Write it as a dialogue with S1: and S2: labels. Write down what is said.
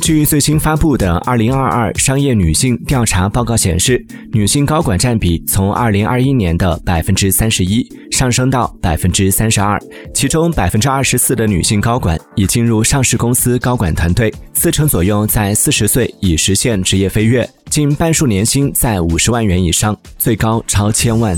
S1: 据最新发布的《二零二二商业女性调查报告》显示，女性高管占比从二零二一年的百分之三十一上升到百分之三十二，其中百分之二十四的女性高管已进入上市公司高管团队，四成左右在四十岁已实现职业飞跃，近半数年薪在五十万元以上，最高超千万。